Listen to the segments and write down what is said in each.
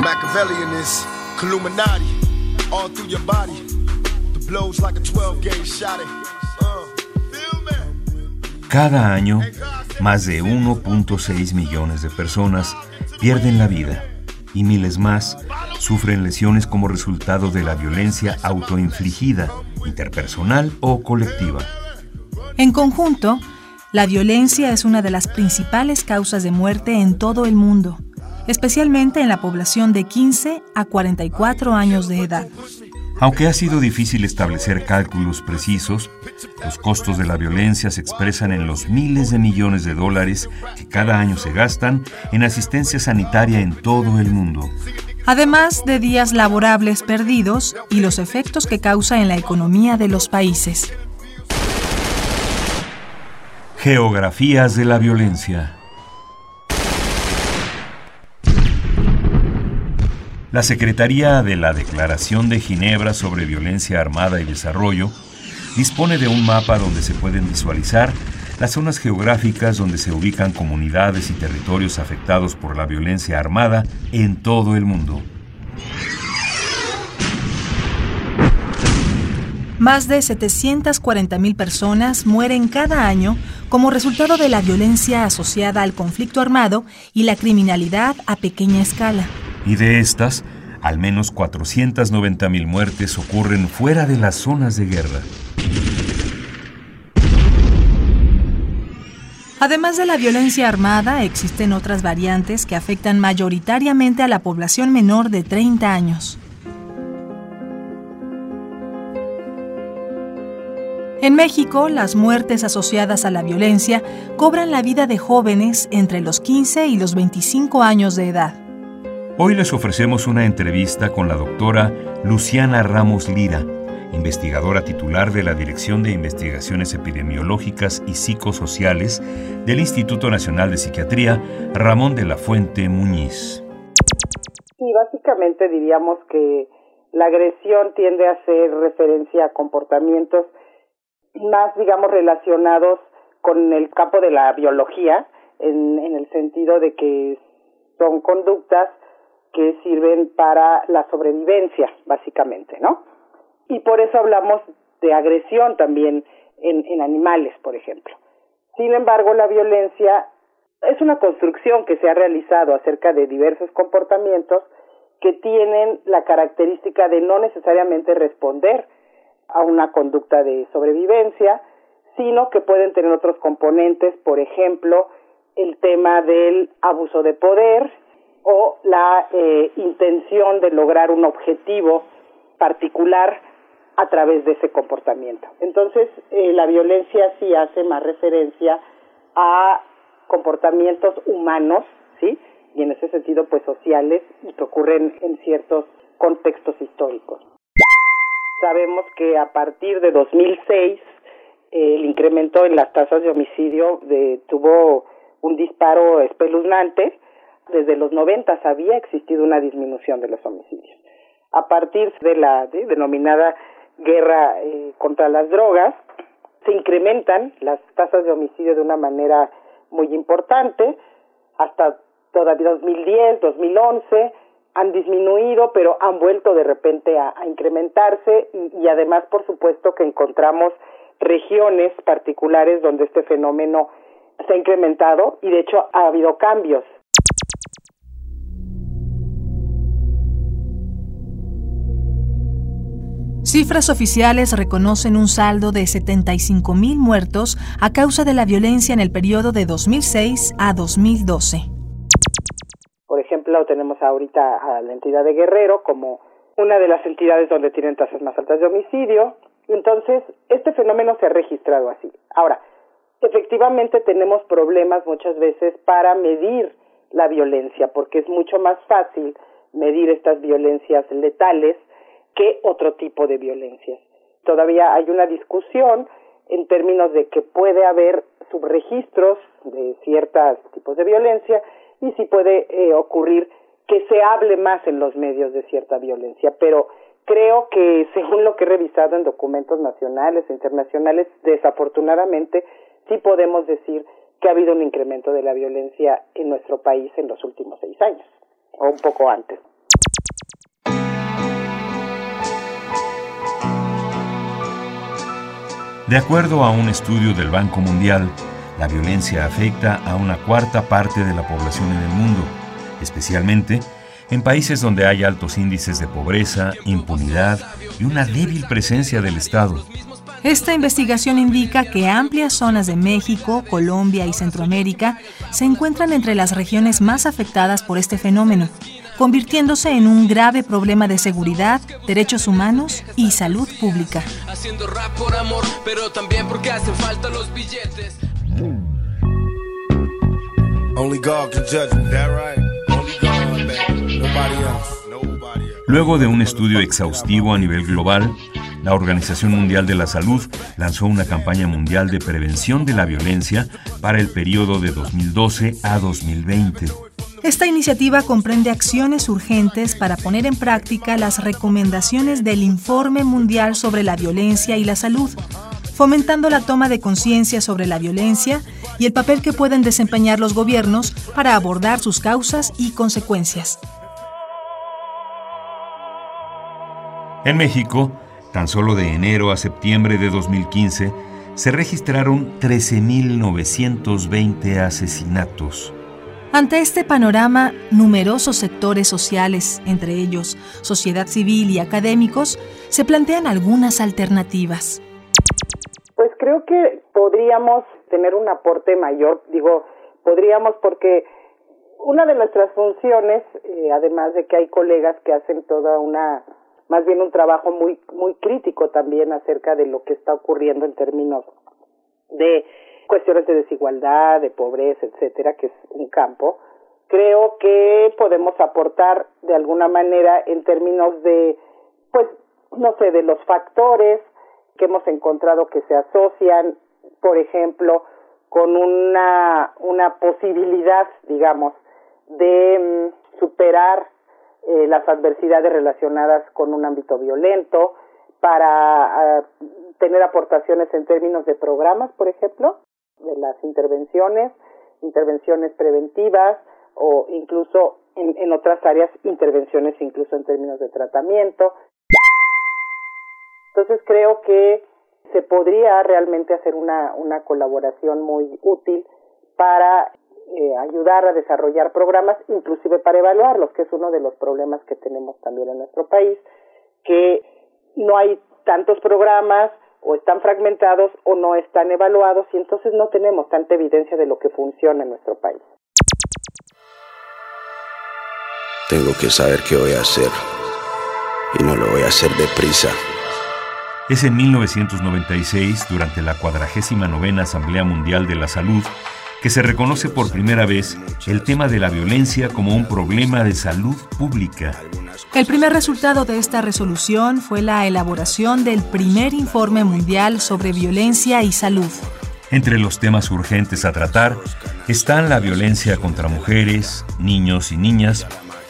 Machiavellian is Illuminati all through your body. The blows like a 12 gauge shot. Uh? Cada año, más de 1.6 millones de personas pierden la vida y miles más sufren lesiones como resultado de la violencia autoinfligida, interpersonal o colectiva. En conjunto, la violencia es una de las principales causas de muerte en todo el mundo, especialmente en la población de 15 a 44 años de edad. Aunque ha sido difícil establecer cálculos precisos, los costos de la violencia se expresan en los miles de millones de dólares que cada año se gastan en asistencia sanitaria en todo el mundo. Además de días laborables perdidos y los efectos que causa en la economía de los países. Geografías de la violencia. La Secretaría de la Declaración de Ginebra sobre Violencia Armada y Desarrollo dispone de un mapa donde se pueden visualizar las zonas geográficas donde se ubican comunidades y territorios afectados por la violencia armada en todo el mundo. Más de 740.000 personas mueren cada año como resultado de la violencia asociada al conflicto armado y la criminalidad a pequeña escala. Y de estas, al menos 490.000 muertes ocurren fuera de las zonas de guerra. Además de la violencia armada, existen otras variantes que afectan mayoritariamente a la población menor de 30 años. En México, las muertes asociadas a la violencia cobran la vida de jóvenes entre los 15 y los 25 años de edad. Hoy les ofrecemos una entrevista con la doctora Luciana Ramos Lira, investigadora titular de la Dirección de Investigaciones Epidemiológicas y Psicosociales del Instituto Nacional de Psiquiatría Ramón de la Fuente Muñiz. Y básicamente diríamos que la agresión tiende a hacer referencia a comportamientos más, digamos, relacionados con el campo de la biología, en, en el sentido de que son conductas que sirven para la sobrevivencia, básicamente, ¿no? Y por eso hablamos de agresión también en, animales, por ejemplo. Sin embargo, la violencia es una construcción que se ha realizado acerca de diversos comportamientos que tienen la característica de no necesariamente responder a una conducta de sobrevivencia, sino que pueden tener otros componentes, por ejemplo, el tema del abuso de poder o la eh, intención de lograr un objetivo particular a través de ese comportamiento. Entonces, eh, la violencia sí hace más referencia a comportamientos humanos, ¿sí? Y en ese sentido, pues sociales y que ocurren en ciertos contextos históricos. Sabemos que a partir de 2006 eh, el incremento en las tasas de homicidio de, tuvo un disparo espeluznante. Desde los 90 había existido una disminución de los homicidios. A partir de la denominada guerra eh, contra las drogas, se incrementan las tasas de homicidio de una manera muy importante. Hasta todavía 2010, 2011 han disminuido, pero han vuelto de repente a, incrementarse y, además, por supuesto, que encontramos regiones particulares donde este fenómeno se ha incrementado y, de hecho, ha habido cambios. Cifras oficiales reconocen un saldo de 75 mil muertos a causa de la violencia en el periodo de 2006 a 2012 ejemplo, tenemos ahorita a la entidad de Guerrero como una de las entidades donde tienen tasas más altas de homicidio. Entonces, este fenómeno se ha registrado así. Ahora, efectivamente tenemos problemas muchas veces para medir la violencia, porque es mucho más fácil medir estas violencias letales que otro tipo de violencias. Todavía hay una discusión en términos de que puede haber subregistros de ciertos tipos de violencia y si puede eh, ocurrir que se hable más en los medios de cierta violencia, pero creo que según lo que he revisado en documentos nacionales e internacionales, desafortunadamente sí podemos decir que ha habido un incremento de la violencia en nuestro país en los últimos seis años, o un poco antes. De acuerdo a un estudio del Banco Mundial, la violencia afecta a una cuarta parte de la población en el mundo, especialmente en países donde hay altos índices de pobreza, impunidad y una débil presencia del Estado. Esta investigación indica que amplias zonas de México, Colombia y Centroamérica se encuentran entre las regiones más afectadas por este fenómeno, convirtiéndose en un grave problema de seguridad, derechos humanos y salud pública. Haciendo rap por amor, pero también porque hacen falta los billetes. Luego de un estudio exhaustivo a nivel global, la Organización Mundial de la Salud lanzó una campaña mundial de prevención de la violencia para el periodo de 2012 a 2020. Esta iniciativa comprende acciones urgentes para poner en práctica las recomendaciones del Informe Mundial sobre la Violencia y la Salud, fomentando la toma de conciencia sobre la violencia y el papel que pueden desempeñar los gobiernos para abordar sus causas y consecuencias. En México, tan solo de enero a septiembre de 2015, se registraron 13.920 asesinatos. Ante este panorama, numerosos sectores sociales, entre ellos sociedad civil y académicos, se plantean algunas alternativas. Pues creo que podríamos tener un aporte mayor, digo, podríamos porque una de nuestras funciones, eh, además de que hay colegas que hacen toda una, más bien un trabajo muy, muy crítico también acerca de lo que está ocurriendo en términos de cuestiones de desigualdad, de pobreza, etcétera, que es un campo, creo que podemos aportar de alguna manera en términos de, pues, no sé, de los factores que hemos encontrado que se asocian, por ejemplo, con una, una posibilidad, digamos, de mm, superar eh, las adversidades relacionadas con un ámbito violento, para ah, tener aportaciones en términos de programas, por ejemplo, de las intervenciones, intervenciones preventivas o incluso en, en otras áreas intervenciones incluso en términos de tratamiento. Entonces creo que se podría realmente hacer una, una colaboración muy útil para eh, ayudar a desarrollar programas, inclusive para evaluarlos, que es uno de los problemas que tenemos también en nuestro país, que no hay tantos programas, o están fragmentados o no están evaluados y entonces no tenemos tanta evidencia de lo que funciona en nuestro país. Tengo que saber qué voy a hacer y no lo voy a hacer deprisa. Es en 1996, durante la 49 Asamblea Mundial de la Salud, que se reconoce por primera vez el tema de la violencia como un problema de salud pública. El primer resultado de esta resolución fue la elaboración del primer informe mundial sobre violencia y salud. Entre los temas urgentes a tratar están la violencia contra mujeres, niños y niñas,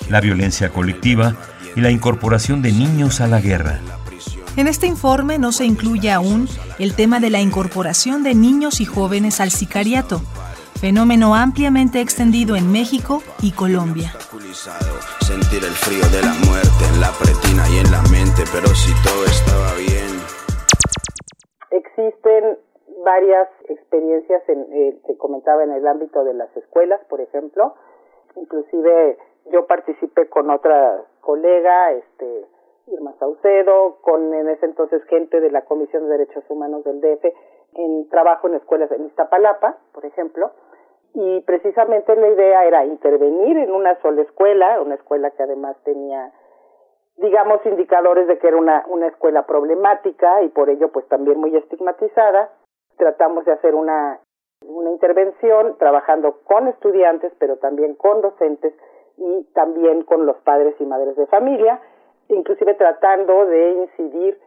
la violencia colectiva y la incorporación de niños a la guerra. En este informe no se incluye aún el tema de la incorporación de niños y jóvenes al sicariato, fenómeno ampliamente extendido en México y Colombia. Sentir el frío de la muerte en la pretina y en la mente, pero si todo estaba bien. Existen varias experiencias, en, eh, se comentaba en el ámbito de las escuelas, por ejemplo. Inclusive yo participé con otra colega, este, Irma Saucedo, con en ese entonces gente de la Comisión de Derechos Humanos del DF, en trabajo en escuelas en Iztapalapa, por ejemplo, y precisamente la idea era intervenir en una sola escuela, una escuela que además tenía, digamos, indicadores de que era una, una escuela problemática y por ello pues también muy estigmatizada. Tratamos de hacer una una intervención trabajando con estudiantes, pero también con docentes y también con los padres y madres de familia, inclusive tratando de incidir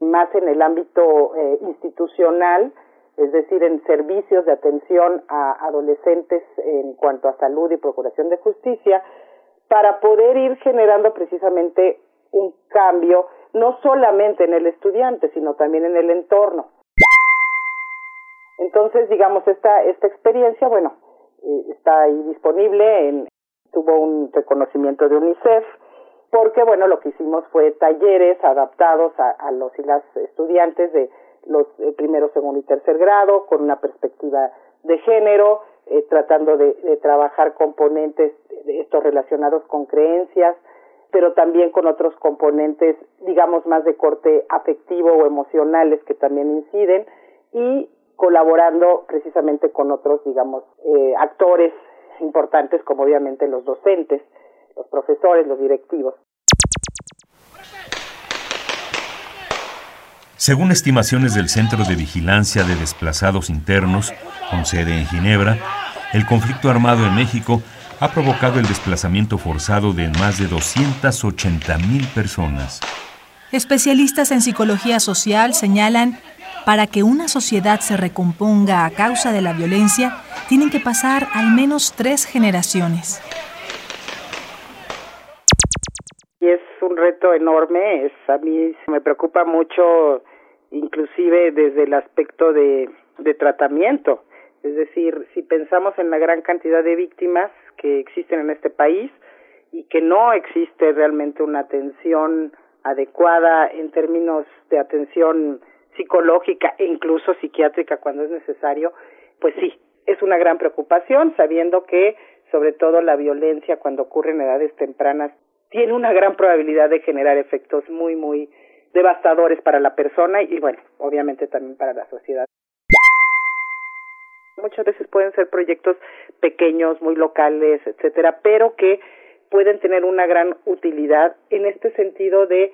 más en el ámbito eh, institucional, es decir, en servicios de atención a adolescentes en cuanto a salud y procuración de justicia, para poder ir generando precisamente un cambio, no solamente en el estudiante, sino también en el entorno. Entonces, digamos, esta, esta experiencia, bueno, eh, está ahí disponible, en, tuvo un reconocimiento de UNICEF, porque, bueno, lo que hicimos fue talleres adaptados a, los y las estudiantes de los eh, primero, segundo y tercer grado, con una perspectiva de género, eh, tratando de, de, trabajar componentes de estos relacionados con creencias, pero también con otros componentes, digamos, más de corte afectivo o emocionales que también inciden, y colaborando precisamente con otros, digamos, eh, actores importantes como obviamente los docentes, los profesores, los directivos. Según estimaciones del Centro de Vigilancia de Desplazados Internos, con sede en Ginebra, el conflicto armado en México ha provocado el desplazamiento forzado de más de 280 mil personas. Especialistas en psicología social señalan para que una sociedad se recomponga a causa de la violencia, tienen que pasar al menos tres generaciones. Y es un reto enorme, es, a mí me preocupa mucho, inclusive desde el aspecto de, de tratamiento. Es decir, si pensamos en la gran cantidad de víctimas que existen en este país y que no existe realmente una atención adecuada en términos de atención psicológica e incluso psiquiátrica cuando es necesario, pues sí, es una gran preocupación, sabiendo que sobre todo la violencia cuando ocurre en edades tempranas tiene una gran probabilidad de generar efectos muy, muy devastadores para la persona y bueno, obviamente también para la sociedad. Muchas veces pueden ser proyectos pequeños, muy locales, etcétera, pero que pueden tener una gran utilidad en este sentido de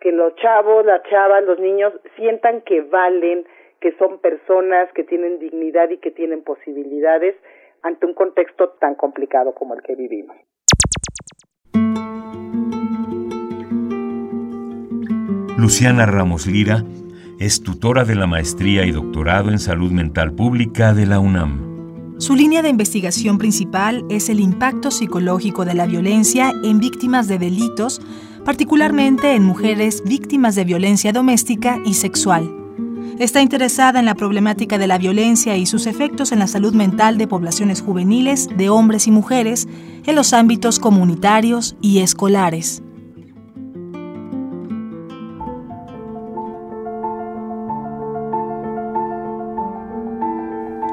que los chavos, las chavas, los niños sientan que valen, que son personas que tienen dignidad y que tienen posibilidades ante un contexto tan complicado como el que vivimos. Luciana Ramos Lira es tutora de la maestría y doctorado en salud mental pública de la UNAM. Su línea de investigación principal es el impacto psicológico de la violencia en víctimas de delitos particularmente en mujeres víctimas de violencia doméstica y sexual. Está interesada en la problemática de la violencia y sus efectos en la salud mental de poblaciones juveniles, de hombres y mujeres, en los ámbitos comunitarios y escolares.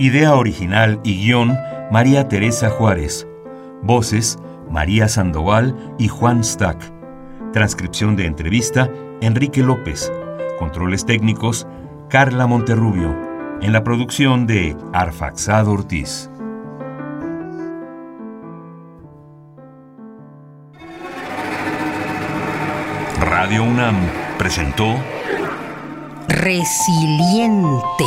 Idea original y guion María Teresa Juárez. Voces María Sandoval y Juan Stack. Transcripción de entrevista, Enrique López. Controles técnicos, Carla Monterrubio. En la producción de Arfaxado Ortiz. Radio UNAM presentó Resiliente.